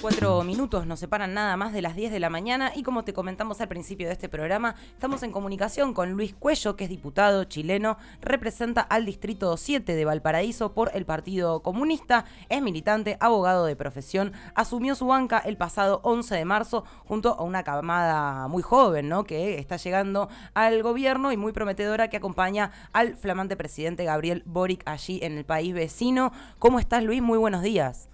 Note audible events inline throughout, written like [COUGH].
Cuatro minutos nos separan nada más de las 10 de la mañana y como te comentamos al principio de este programa, estamos en comunicación con Luis Cuello, que es diputado chileno, representa al Distrito 7 de Valparaíso por el Partido Comunista, es militante, abogado de profesión, asumió su banca el pasado 11 de marzo junto a una camada muy joven, ¿no? Que está llegando al gobierno y muy prometedora que acompaña al flamante presidente Gabriel Boric allí en el país vecino. ¿Cómo estás Luis? Muy buenos días.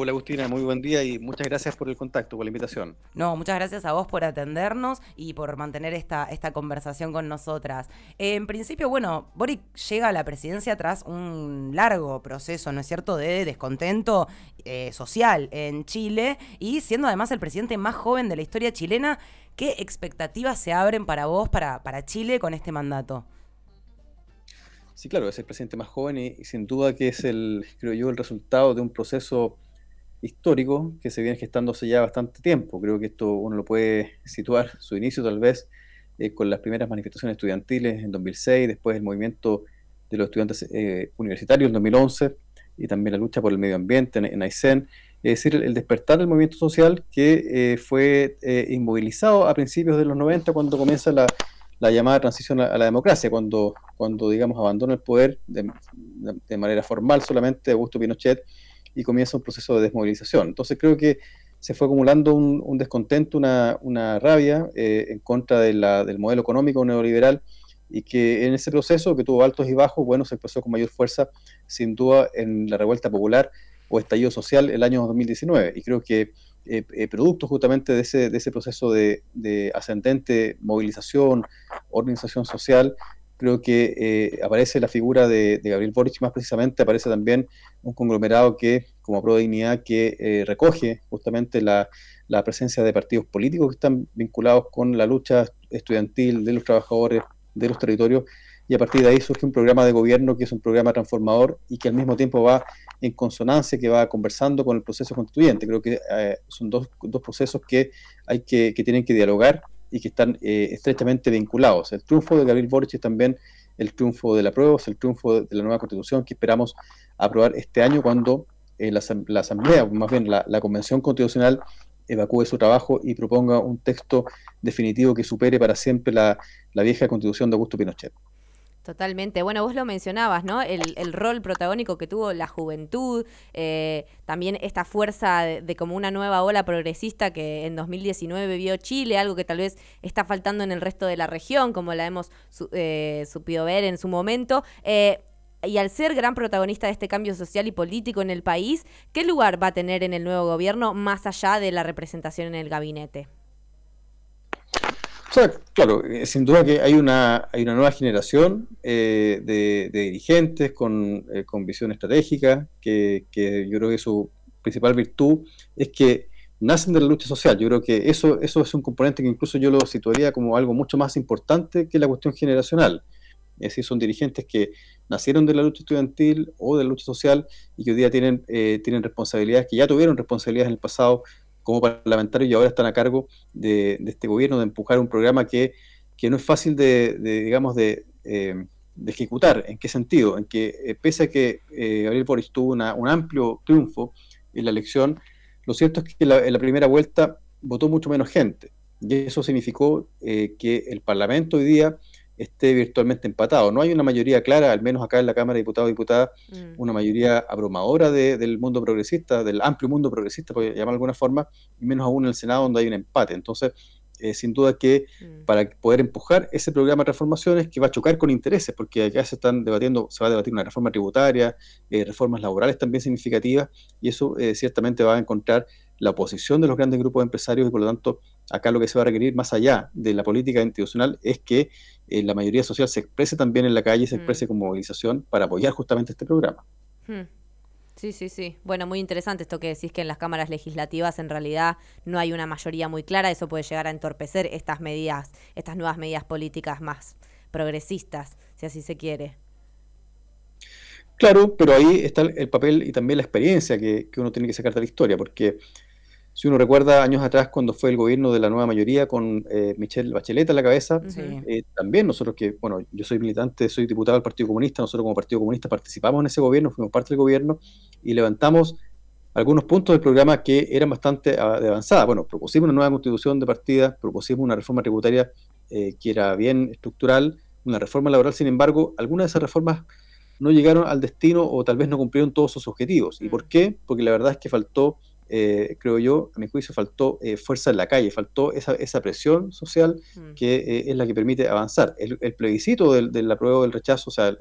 Hola Agustina, muy buen día y muchas gracias por el contacto, por la invitación. No, muchas gracias a vos por atendernos y por mantener esta, esta conversación con nosotras. En principio, bueno, Boric llega a la presidencia tras un largo proceso, ¿no es cierto?, de descontento eh, social en Chile y siendo además el presidente más joven de la historia chilena, ¿qué expectativas se abren para vos, para, para Chile con este mandato? Sí, claro, es el presidente más joven y, y sin duda que es el, creo yo, el resultado de un proceso histórico que se viene gestándose ya bastante tiempo. Creo que esto uno lo puede situar, su inicio tal vez, eh, con las primeras manifestaciones estudiantiles en 2006, después el movimiento de los estudiantes eh, universitarios en 2011 y también la lucha por el medio ambiente en, Aysén. Es decir, el, despertar del movimiento social que eh, fue inmovilizado a principios de los 90 cuando comienza la, la llamada transición a, la democracia, cuando, cuando digamos, abandona el poder de, de manera formal solamente Augusto Pinochet y comienza un proceso de desmovilización. Entonces creo que se fue acumulando un, descontento, una, rabia eh, en contra de la, del modelo económico neoliberal y que en ese proceso, que tuvo altos y bajos, bueno, se empezó con mayor fuerza, sin duda, en la revuelta popular o estallido social el año 2019. Y creo que eh, eh, producto justamente de ese, de ese proceso de, de ascendente movilización, organización social, creo que eh, aparece la figura de, Gabriel Boric, más precisamente aparece también un conglomerado que, como Pro Dignidad, que eh, recoge justamente la, presencia de partidos políticos que están vinculados con la lucha estudiantil de los trabajadores de los territorios, y a partir de ahí surge un programa de gobierno que es un programa transformador y que al mismo tiempo va en consonancia, que va conversando con el proceso constituyente. Creo que eh, son dos, procesos que, hay que tienen que dialogar y que están eh, estrechamente vinculados. El triunfo de Gabriel Boric es también el triunfo de la prueba, es el triunfo de la nueva constitución que esperamos aprobar este año cuando eh, la, Asamblea, más bien la, la Convención Constitucional, evacúe su trabajo y proponga un texto definitivo que supere para siempre la, la vieja constitución de Augusto Pinochet. Totalmente. Bueno, vos lo mencionabas, ¿no? El, rol protagónico que tuvo la juventud, eh, también esta fuerza de, como una nueva ola progresista que en 2019 vio Chile, algo que tal vez está faltando en el resto de la región, como la hemos eh, supido ver en su momento. Eh, y al ser gran protagonista de este cambio social y político en el país, ¿qué lugar va a tener en el nuevo gobierno más allá de la representación en el gabinete? O sea, claro, eh, sin duda que hay una, hay una nueva generación eh, de, dirigentes con, eh, con, visión estratégica, que, que, yo creo que su principal virtud es que nacen de la lucha social. Yo creo que eso, eso es un componente que incluso yo lo situaría como algo mucho más importante que la cuestión generacional. Es decir, son dirigentes que nacieron de la lucha estudiantil o de la lucha social y que hoy día tienen, tienen responsabilidades, que ya tuvieron responsabilidades en el pasado como parlamentarios y ahora están a cargo de, este gobierno de empujar un programa que, no es fácil de, digamos, eh, de, ejecutar. ¿En qué sentido? En que eh, pese a que eh, Gabriel Boric tuvo un amplio triunfo en la elección, lo cierto es que en la primera vuelta votó mucho menos gente. Y eso significó que el Parlamento hoy día esté virtualmente empatado. No hay una mayoría clara, al menos acá en la Cámara de Diputados y Diputadas, mm. una mayoría abrumadora del mundo progresista, del amplio mundo progresista, por llamar de alguna forma, y menos aún en el Senado donde hay un empate. Entonces, eh, sin duda que mm. para poder empujar ese programa de transformaciones que va a chocar con intereses, porque acá se están debatiendo, se va a debatir una reforma tributaria, eh, reformas laborales también significativas, y eso eh, ciertamente va a encontrar la oposición de los grandes grupos de empresarios y por lo tanto acá lo que se va a requerir más allá de la política institucional es que eh, la mayoría social se exprese también en la calle, se exprese mm. con movilización para apoyar justamente este programa. Hmm. Sí, sí, sí. Bueno, muy interesante esto que decís que en las cámaras legislativas en realidad no hay una mayoría muy clara, eso puede llegar a entorpecer estas medidas, estas nuevas medidas políticas más progresistas, si así se quiere. Claro, pero ahí está el papel y también la experiencia que, que uno tiene que sacar de la historia, porque si uno recuerda años atrás cuando fue el gobierno de la nueva mayoría con eh, Michelle Bachelet a la cabeza, eh, también nosotros que, bueno, yo soy militante, soy diputado del Partido Comunista, nosotros como Partido Comunista participamos en ese gobierno, fuimos parte del gobierno y levantamos algunos puntos del programa que eran bastante ah, de avanzada. Bueno, propusimos una nueva constitución de partida, propusimos una reforma tributaria eh, que era bien estructural, una reforma laboral, sin embargo, algunas de esas reformas no llegaron al destino o tal vez no cumplieron todos sus objetivos. ¿Y por mm. qué? Porque la verdad es que faltó, eh, creo yo, a mi juicio, faltó eh, fuerza en la calle, faltó esa, esa presión social mm. que eh, es la que permite avanzar. El, plebiscito del, del apruebo del rechazo, o sea,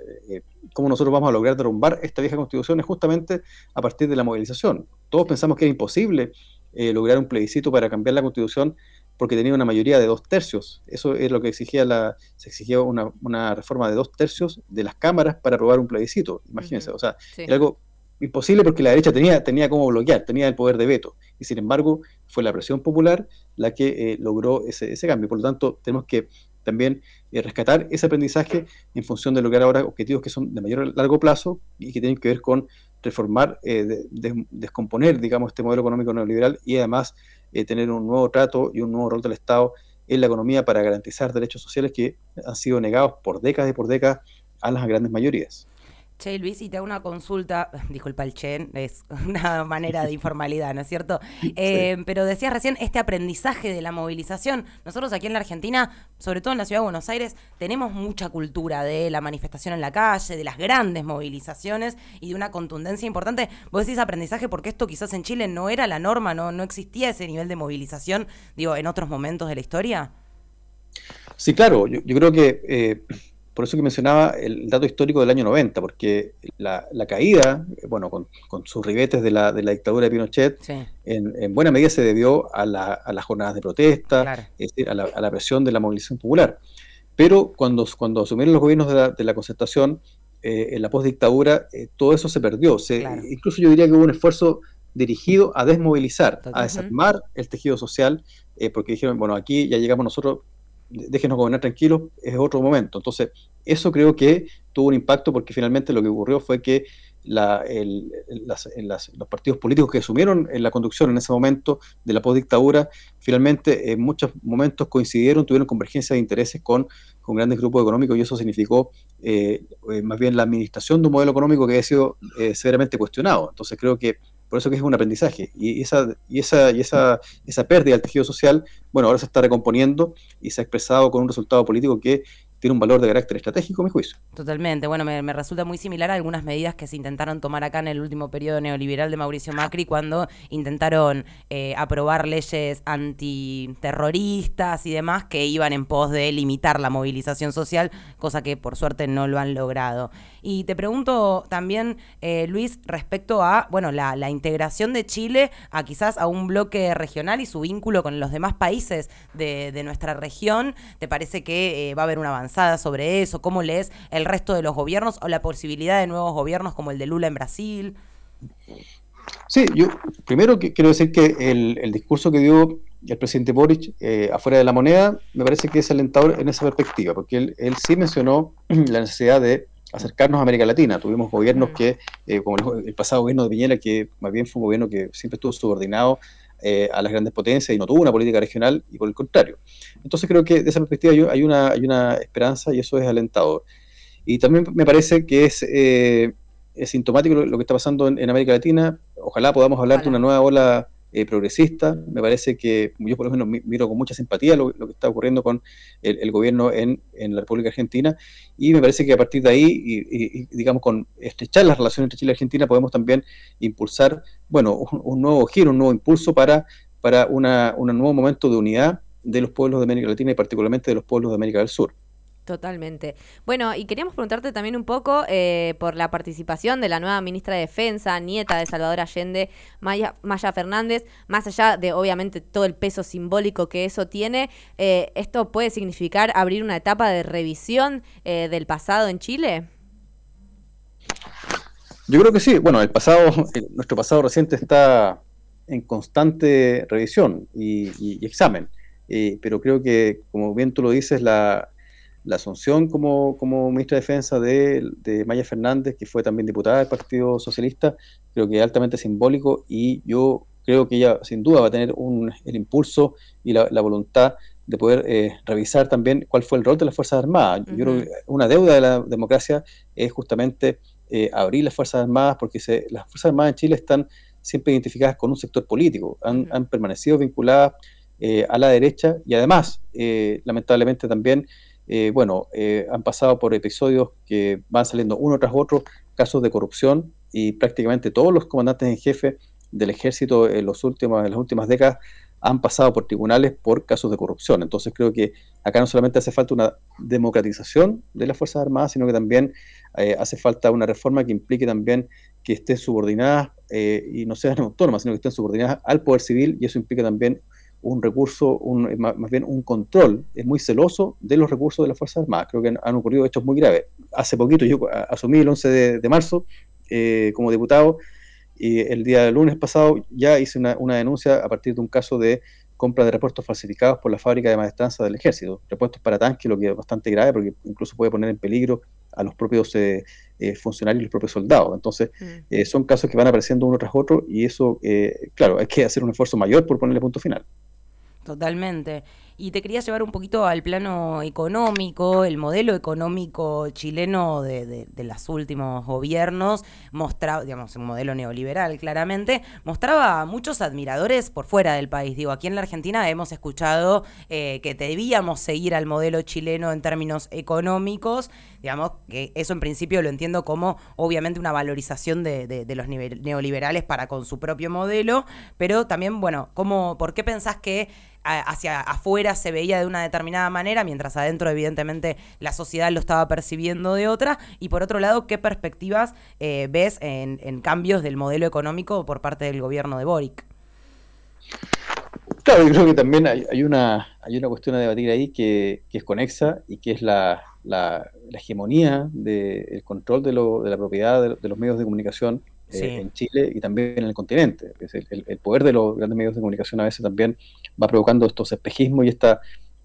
cómo nosotros vamos a lograr derrumbar esta vieja constitución es justamente a partir de la movilización. Todos pensamos que era imposible lograr un plebiscito para cambiar la constitución porque tenía una mayoría de dos tercios. Eso es lo que exigía la, se exigía una, una reforma de dos tercios de las cámaras para aprobar un plebiscito. Imagínense, o sea, era algo imposible porque la derecha tenía, tenía cómo bloquear, tenía el poder de veto. Y sin embargo, fue la presión popular la que eh, logró ese, ese cambio. Por lo tanto, tenemos que también eh, rescatar ese aprendizaje en función de lograr ahora objetivos que son de mayor largo plazo y que tienen que ver con reformar, eh, descomponer, digamos, este modelo económico neoliberal y además eh, tener un nuevo trato y un nuevo rol del Estado en la economía para garantizar derechos sociales que han sido negados por décadas y por décadas a las grandes mayorías. Che, Luis, y te hago una consulta, [LAUGHS] disculpa el che, es [LAUGHS] una manera de informalidad, ¿no es cierto? Eh, pero decías recién este aprendizaje de la movilización. Nosotros aquí en la Argentina, sobre todo en la ciudad de Buenos Aires, tenemos mucha cultura de la manifestación en la calle, de las grandes movilizaciones y de una contundencia importante. Vos decís aprendizaje porque esto quizás en Chile no era la norma, no, no existía ese nivel de movilización, digo, en otros momentos de la historia. Sí, claro, yo, creo que... Eh, por eso que mencionaba el dato histórico del año 90, porque la, caída, bueno, con, sus ribetes de la, de la, dictadura de Pinochet, en, buena medida se debió a, las jornadas de protesta, a, la, presión de la movilización popular. Pero cuando, cuando asumieron los gobiernos de la, concertación, eh, en la postdictadura, eh, todo eso se perdió. Incluso yo diría que hubo un esfuerzo dirigido a desmovilizar, a desarmar el tejido social, eh, porque dijeron, bueno, aquí ya llegamos nosotros déjenos gobernar tranquilos, es otro momento. Entonces, eso creo que tuvo un impacto porque finalmente lo que ocurrió fue que la, los partidos políticos que asumieron en la conducción en ese momento de la postdictadura, finalmente en muchos momentos coincidieron, tuvieron convergencia de intereses con, con grandes grupos económicos y eso significó eh, eh, más bien la administración de un modelo económico que había sido eh, severamente cuestionado. Entonces creo que por eso que es un aprendizaje. Y esa, y esa, y esa, esa pérdida del tejido social, bueno, ahora se está recomponiendo y se ha expresado con un resultado político que tiene un valor de carácter estratégico, mi juicio. Totalmente. Bueno, me, resulta muy similar a algunas medidas que se intentaron tomar acá en el último periodo neoliberal de Mauricio Macri cuando intentaron eh, aprobar leyes antiterroristas y demás que iban en pos de limitar la movilización social, cosa que por suerte no lo han logrado. Y te pregunto también, eh, Luis, respecto a, bueno, la, integración de Chile a quizás a un bloque regional y su vínculo con los demás países de, nuestra región. ¿Te parece que eh, va a haber una avance? sobre eso? ¿Cómo lees el resto de los gobiernos o la posibilidad de nuevos gobiernos como el de Lula en Brasil? Sí, yo primero quiero decir que el, discurso que dio el presidente Boric eh, afuera de la moneda me parece que es alentador en esa perspectiva, porque él, sí mencionó [CLEARS THROAT] la necesidad de acercarnos a América Latina. Tuvimos gobiernos que, eh, como el, pasado gobierno de Piñera, que más bien fue un gobierno que siempre estuvo subordinado eh, a las grandes potencias y no tuvo una política regional y por el contrario. Entonces creo que desde esa perspectiva hay una, hay una esperanza y eso es alentador. Y también me parece que es, eh, es sintomático lo, que está pasando en, América Latina. Ojalá podamos hablar de una nueva ola eh, progresista. Me parece que yo por lo menos miro con mucha simpatía lo, que está ocurriendo con el, gobierno en, la República Argentina y me parece que a partir de ahí, y, digamos, con estrechar las relaciones entre Chile y Argentina, podemos también impulsar, bueno, un, nuevo giro, un nuevo impulso para, para una, un nuevo momento de unidad de los pueblos de América Latina y particularmente de los pueblos de América del Sur. Totalmente. Bueno, y queríamos preguntarte también un poco eh, por la participación de la nueva ministra de Defensa, nieta de Salvador Allende, Maya, Maya Fernández, más allá de obviamente todo el peso simbólico que eso tiene, eh, ¿esto puede significar abrir una etapa de revisión eh, del pasado en Chile? Yo creo que sí. Bueno, el pasado, nuestro pasado reciente está en constante revisión y examen. pero creo que, como bien tú lo dices, la, la asunción como, como ministra de Defensa de, Maya Fernández, que fue también diputada del Partido Socialista, creo que es altamente simbólico y yo creo que ella sin duda va a tener un, el impulso y la, voluntad de poder eh, revisar también cuál fue el rol de las Fuerzas Armadas. Yo creo que una deuda de la democracia es justamente eh, abrir las Fuerzas Armadas, porque se, las Fuerzas Armadas en Chile están siempre identificadas con un sector político, han, han permanecido vinculadas a la derecha y además, lamentablemente también, bueno, han pasado por episodios que van saliendo uno tras otro, casos de corrupción y prácticamente todos los comandantes en jefe del ejército en, los últimos, las últimas décadas han pasado por tribunales por casos de corrupción. Entonces creo que acá no solamente hace falta una democratización de las Fuerzas Armadas, sino que también eh, hace falta una reforma que implique también que estén subordinadas eh, y no sean [LAUGHS] autónomas, sino que estén subordinadas al poder civil y eso implica también un recurso, un, más, bien un control, es muy celoso de los recursos de las Fuerzas Armadas. Creo que han, ocurrido hechos muy graves. Hace poquito yo asumí el 11 de, marzo eh, como diputado y el día lunes pasado ya hice una, denuncia a partir de un caso de compra de repuestos falsificados por la fábrica de maestranza del ejército. Repuestos para tanques, lo que es bastante grave porque incluso puede poner en peligro a los propios eh, eh, funcionarios y los propios soldados. Entonces, mm. eh, son casos que van apareciendo uno tras otro y eso, claro, hay que hacer un esfuerzo mayor por ponerle punto final. Totalmente. Y te quería llevar un poquito al plano económico, el modelo económico chileno de, de, los últimos gobiernos, mostraba, digamos, un modelo neoliberal claramente, mostraba a muchos admiradores por fuera del país. Digo, aquí en la Argentina hemos escuchado eh, que debíamos seguir al modelo chileno en términos económicos, digamos, que eso en principio lo entiendo como obviamente una valorización de, de los neoliberales para con su propio modelo, pero también, bueno, ¿cómo, ¿por qué pensás que hacia afuera se veía de una determinada manera, mientras adentro evidentemente la sociedad lo estaba percibiendo de otra. Y por otro lado, ¿qué perspectivas eh, ves en, cambios del modelo económico por parte del gobierno de Boric? Claro, yo creo que también hay, una, hay una cuestión a debatir ahí que, es conexa y que es la, hegemonía del control de, de la propiedad de, los medios de comunicación eh, en Chile y también en el continente. el, poder de los grandes medios de comunicación a veces también va provocando estos espejismos y esta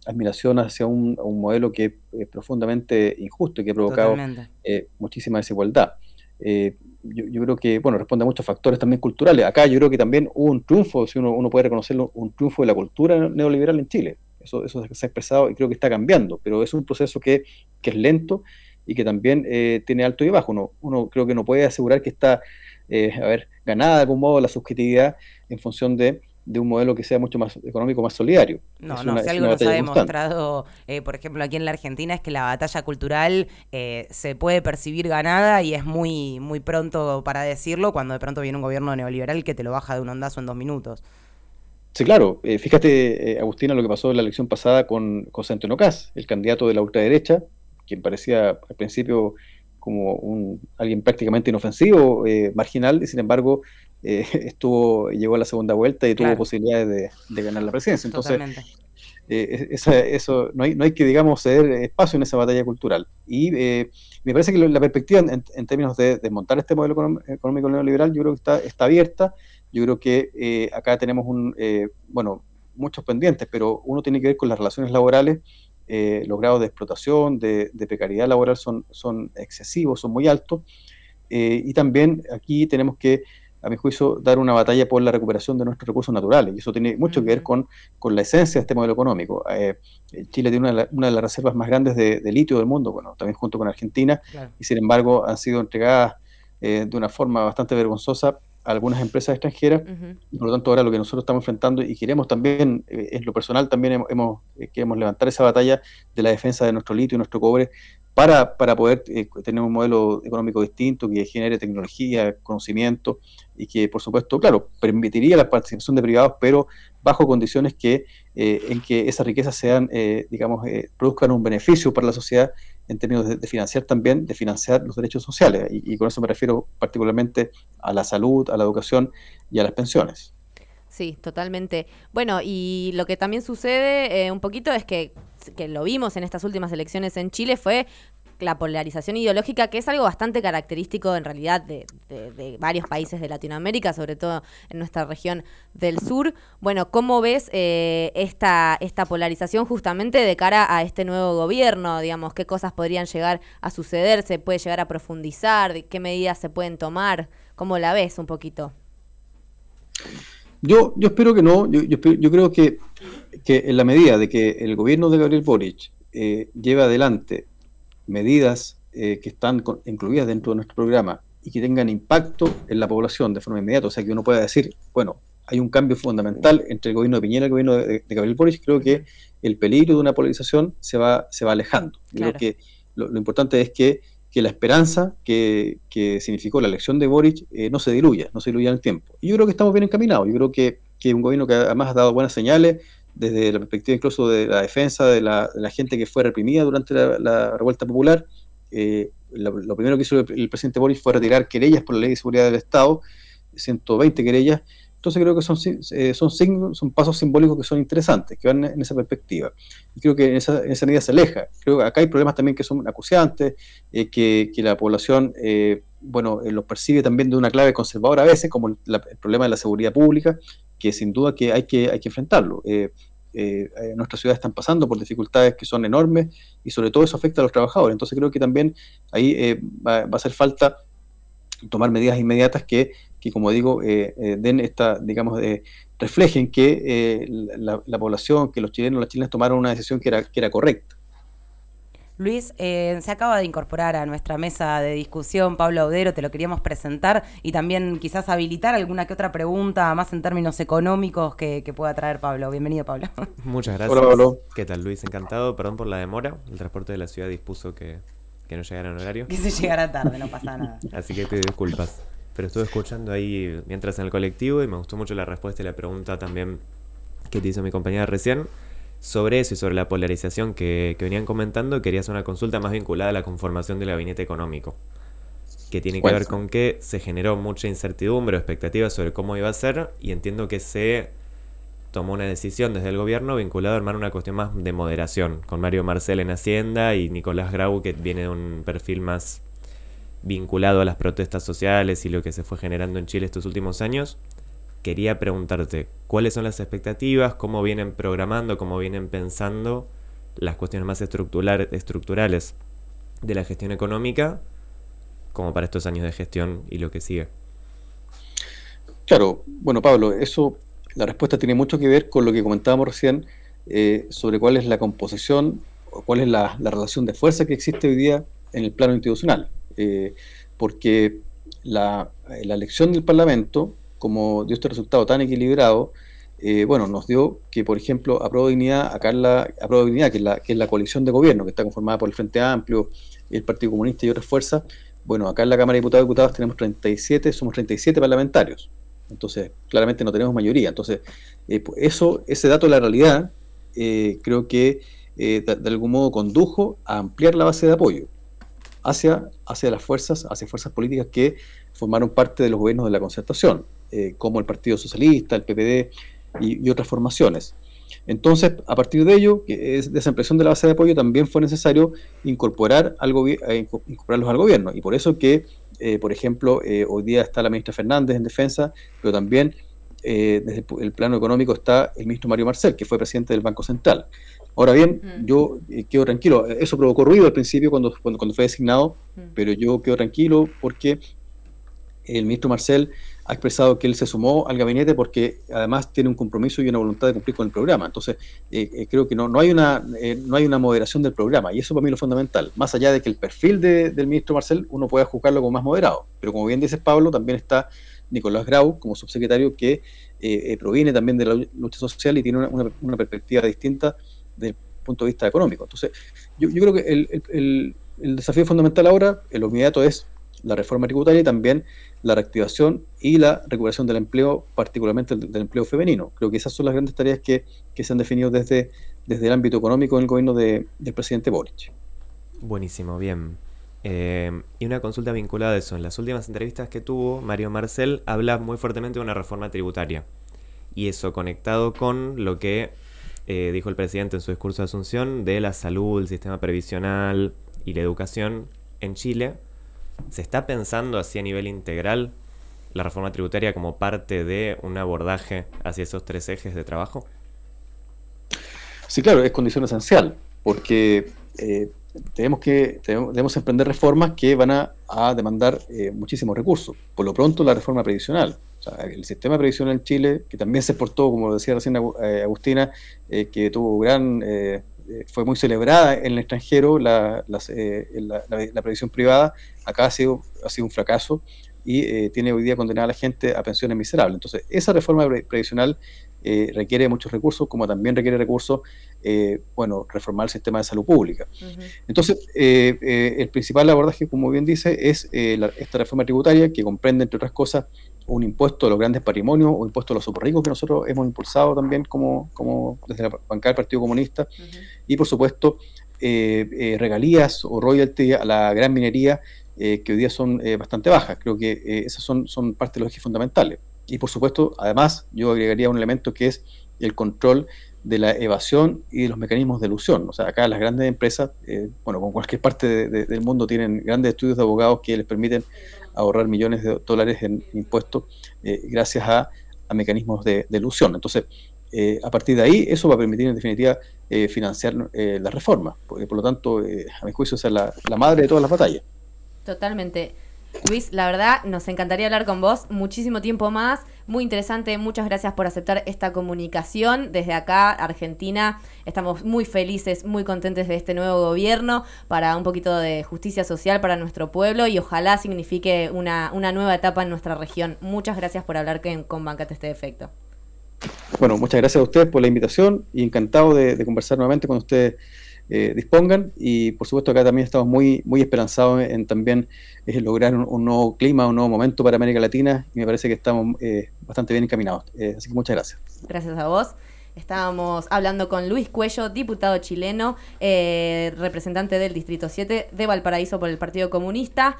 admiración hacia un, modelo que es profundamente injusto y que ha provocado eh, muchísima desigualdad. Eh, yo, creo que, bueno, responde a muchos factores también culturales. Acá yo creo que también hubo un triunfo, si uno, uno puede reconocerlo, un triunfo de la cultura neoliberal en Chile. Eso, eso se ha expresado y creo que está cambiando, pero es un proceso que, que es lento y que también tiene alto y bajo. Uno, uno creo que no puede asegurar que está eh, a ver, ganada de algún modo la subjetividad en función de, un modelo que sea mucho más económico, más solidario. No, no, si algo nos ha demostrado, eh, por ejemplo, aquí en la Argentina es que la batalla cultural eh, se puede percibir ganada y es muy, muy pronto para decirlo cuando de pronto viene un gobierno neoliberal que te lo baja de un ondazo en dos minutos. Sí, claro. fíjate, Agustina, lo que pasó en la elección pasada con José Antonio Caz, el candidato de la ultraderecha, quien parecía al principio como un, alguien prácticamente inofensivo, eh, marginal, y sin embargo eh, [LAUGHS] estuvo llegó a la segunda vuelta y tuvo posibilidades de, ganar la presidencia. Entonces, eh, eso no hay, no hay que, digamos, ceder espacio en esa batalla cultural. Y me parece que la perspectiva en, términos de desmontar este modelo económico neoliberal, yo creo que está, está abierta. Yo creo que acá tenemos un, bueno, muchos pendientes, pero uno tiene que ver con las relaciones laborales eh, los grados de explotación, de, precariedad laboral son, son excesivos, son muy altos. Eh, y también aquí tenemos que, a mi juicio, dar una batalla por la recuperación de nuestros recursos naturales. Y eso tiene mucho que ver con, con la esencia de este modelo económico. Eh, Chile tiene una, una, de las reservas más grandes de, litio del mundo, bueno, también junto con Argentina, y sin embargo han sido entregadas de una forma bastante vergonzosa algunas empresas extranjeras, y por lo tanto ahora lo que nosotros estamos enfrentando y queremos también, eh, en lo personal también hemos, eh, queremos levantar esa batalla de la defensa de nuestro litio y nuestro cobre para, para poder eh, tener un modelo económico distinto que genere tecnología, conocimiento y que por supuesto, claro, permitiría la participación de privados, pero bajo condiciones que en que esas riquezas sean, digamos, produzcan un beneficio para la sociedad en términos de, financiar también, de financiar los derechos sociales. Y, con eso me refiero particularmente a la salud, a la educación y a las pensiones. Sí, totalmente. Bueno, y lo que también sucede eh, un poquito es que, que lo vimos en estas últimas elecciones en Chile fue la polarización ideológica, que es algo bastante característico en realidad de, varios países de Latinoamérica, sobre todo en nuestra región del sur. Bueno, ¿cómo ves eh, esta, esta polarización justamente de cara a este nuevo gobierno? Digamos, ¿qué cosas podrían llegar a suceder? ¿Se puede llegar a profundizar? ¿Qué medidas se pueden tomar? ¿Cómo la ves un poquito? Yo, yo espero que no. Yo, yo, creo que, que, en la medida de que el gobierno de Gabriel Boric eh, lleve adelante medidas eh, que están incluidas dentro de nuestro programa y que tengan impacto en la población de forma inmediata. O sea, que uno pueda decir, bueno, hay un cambio fundamental entre el gobierno de Piñera y el gobierno de, Gabriel Boric. Creo que el peligro de una polarización se va, se va alejando. Creo que lo, importante es que, la esperanza que, significó la elección de Boric eh, no se diluya, no se diluya en el tiempo. Y yo creo que estamos bien encaminados. Yo creo que, que un gobierno que además ha dado buenas señales, desde la perspectiva incluso de la defensa de la, gente que fue reprimida durante la, revuelta popular. Eh, lo, primero que hizo el, presidente Boris fue retirar querellas por la ley de seguridad del Estado, 120 querellas. Entonces creo que son, eh, son, signos, son pasos simbólicos que son interesantes, que van en esa perspectiva. Y creo que en esa, en medida se aleja. Creo que acá hay problemas también que son acuciantes, eh, que, la población bueno, los percibe también de una clave conservadora a veces, como el, problema de la seguridad pública, que sin duda que hay que, hay que enfrentarlo. Eh, eh, eh, nuestras ciudades están pasando por dificultades que son enormes y sobre todo eso afecta a los trabajadores. Entonces creo que también ahí va, a hacer falta tomar medidas inmediatas que, que como digo, den esta, digamos, reflejen que la, la, población, que los chilenos, las chilenas tomaron una decisión que era, que era correcta. Luis, eh, se acaba de incorporar a nuestra mesa de discusión Pablo Audero, te lo queríamos presentar y también quizás habilitar alguna que otra pregunta más en términos económicos que, pueda traer Pablo. Bienvenido, Pablo. [LAUGHS] Muchas gracias. Hola, Pablo. ¿Qué tal, Luis? Encantado. Perdón por la demora. El transporte de la ciudad dispuso que, que no llegara en horario. Que se llegara tarde, no pasa nada. [LAUGHS] Así que te disculpas. Pero estuve escuchando ahí mientras en el colectivo y me gustó mucho la respuesta y la pregunta también que te hizo mi compañera recién sobre eso y sobre la polarización que, venían comentando, quería hacer una consulta más vinculada a la conformación del gabinete económico, que tiene que ver con que se generó mucha incertidumbre o expectativas sobre cómo iba a ser y entiendo que se tomó una decisión desde el gobierno vinculada a armar una cuestión más de moderación, con Mario Marcel en Hacienda y Nicolás Grau, que viene de un perfil más vinculado a las protestas sociales y lo que se fue generando en Chile estos últimos años quería preguntarte cuáles son las expectativas, cómo vienen programando, cómo vienen pensando las cuestiones más estructurales de la gestión económica, como para estos años de gestión y lo que sigue. Claro, bueno Pablo, eso, la respuesta tiene mucho que ver con lo que comentábamos recién eh, sobre cuál es la composición o cuál es la, relación de fuerza que existe hoy día en el plano institucional. Eh, porque la, la elección del Parlamento como dio este resultado tan equilibrado, eh, bueno, nos dio que, por ejemplo, a Dignidad, acá la, Dignidad, que es, la, que es la coalición de gobierno, que está conformada por el Frente Amplio, el Partido Comunista y otras fuerzas, bueno, acá en la Cámara de Diputados y Diputadas tenemos 37, somos 37 parlamentarios. Entonces, claramente no tenemos mayoría. Entonces, eh, pues, eso, ese dato de la realidad, eh, creo que de, de, algún modo condujo a ampliar la base de apoyo hacia, hacia las fuerzas, hacia fuerzas políticas que formaron parte de los gobiernos de la concertación. Eh, como el Partido Socialista, el PPD y, otras formaciones. Entonces, a partir de ello, de esa impresión de la base de apoyo, también fue necesario incorporar al eh, incorporarlos al gobierno. Y por eso que, eh, por ejemplo, hoy día está la ministra Fernández en defensa, pero también desde el plano económico está el ministro Mario Marcel, que fue presidente del Banco Central. Ahora bien, yo quedo tranquilo. Eso provocó ruido al principio cuando, cuando, cuando fue designado, pero yo quedo tranquilo porque el ministro Marcel ha expresado que él se sumó al gabinete porque además tiene un compromiso y una voluntad de cumplir con el programa. Entonces, eh, eh, creo que no, no, hay una, eh, no hay una moderación del programa y eso para mí es lo fundamental. Más allá de que el perfil del ministro Marcel uno pueda juzgarlo como más moderado. Pero como bien dices Pablo, también está Nicolás Grau como subsecretario que proviene también de la lucha social y tiene una, perspectiva distinta desde el punto de vista económico. Entonces, yo, creo que el, el desafío fundamental ahora, en lo inmediato, es la reforma tributaria y también la reactivación y la recuperación del empleo, particularmente del, empleo femenino. Creo que esas son las grandes tareas que, se han definido desde, desde el ámbito económico en el gobierno del presidente Boric. Buenísimo, bien. Eh, y una consulta vinculada a eso. En las últimas entrevistas que tuvo, Mario Marcel habla muy fuertemente de una reforma tributaria. Y eso conectado con lo que eh, dijo el presidente en su discurso de Asunción de la salud, el sistema previsional y la educación en Chile ¿Se está pensando así a nivel integral la reforma tributaria como parte de un abordaje hacia esos tres ejes de trabajo? Sí, claro, es condición esencial, porque eh, tenemos que debemos emprender reformas que van a, demandar eh, muchísimos recursos. Por lo pronto, la reforma previsional. el sistema previsional en Chile, que también se exportó, como decía recién eh, Agustina, que tuvo gran eh, fue muy celebrada en el extranjero, la, eh, la, la- la previsión privada, acá ha sido, ha sido un fracaso y eh, tiene hoy día condenada a la gente a pensiones miserables. Entonces, esa reforma pre- previsional eh, requiere muchos recursos, como también requiere recursos, eh, bueno, reformar el sistema de salud pública. Entonces, eh, eh, el principal abordaje, como bien dice, es eh, la- esta reforma tributaria que comprende, entre otras cosas, un impuesto a los grandes patrimonios o impuesto a los super ricos que nosotros hemos impulsado también como, como desde la bancada del Partido Comunista y, por supuesto, eh, eh, regalías o royalty a la gran minería eh, que hoy día son eh, bastante bajas. Creo que esas son, son parte de los ejes fundamentales. Y, por supuesto, además, yo agregaría un elemento que es el control de la evasión y de los mecanismos de ilusión. O sea, acá las grandes empresas, eh, bueno, como cualquier parte de- de- del mundo, tienen grandes estudios de abogados que les permiten ahorrar millones de dólares en impuestos eh, gracias a, mecanismos de, de ilusión. Entonces, eh, a partir de ahí, eso va a permitir, en definitiva, eh, financiar eh, las reformas. Porque, por lo tanto, a mi juicio, esa es la, la madre de todas las batallas. Totalmente. Luis, la verdad, nos encantaría hablar con vos muchísimo tiempo más. Muy interesante. Muchas gracias por aceptar esta comunicación. Desde acá, Argentina, estamos muy felices, muy contentes de este nuevo gobierno para un poquito de justicia social para nuestro pueblo y ojalá signifique una, una nueva etapa en nuestra región. Muchas gracias por hablar con, con Bancate este defecto. Bueno, muchas gracias a ustedes por la invitación y encantado de, conversar nuevamente cuando ustedes eh, dispongan. Y por supuesto acá también estamos muy, muy esperanzados en, también eh, lograr un, un nuevo clima, un nuevo momento para América Latina y me parece que estamos eh, bastante bien encaminados. Eh, así que muchas gracias. Gracias a vos. Estábamos hablando con Luis Cuello, diputado chileno, eh, representante del Distrito 7 de Valparaíso por el Partido Comunista.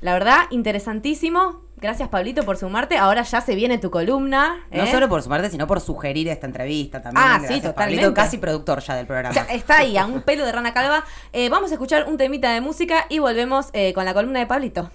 La verdad, interesantísimo. Gracias, Pablito, por sumarte. Ahora ya se viene tu columna. No ¿eh? solo por sumarte, sino por sugerir esta entrevista también. Ah, Gracias, sí, Pablito, totalmente. casi productor ya del programa. Ya está ahí, a un pelo de rana calva. Eh, vamos a escuchar un temita de música y volvemos eh, con la columna de Pablito.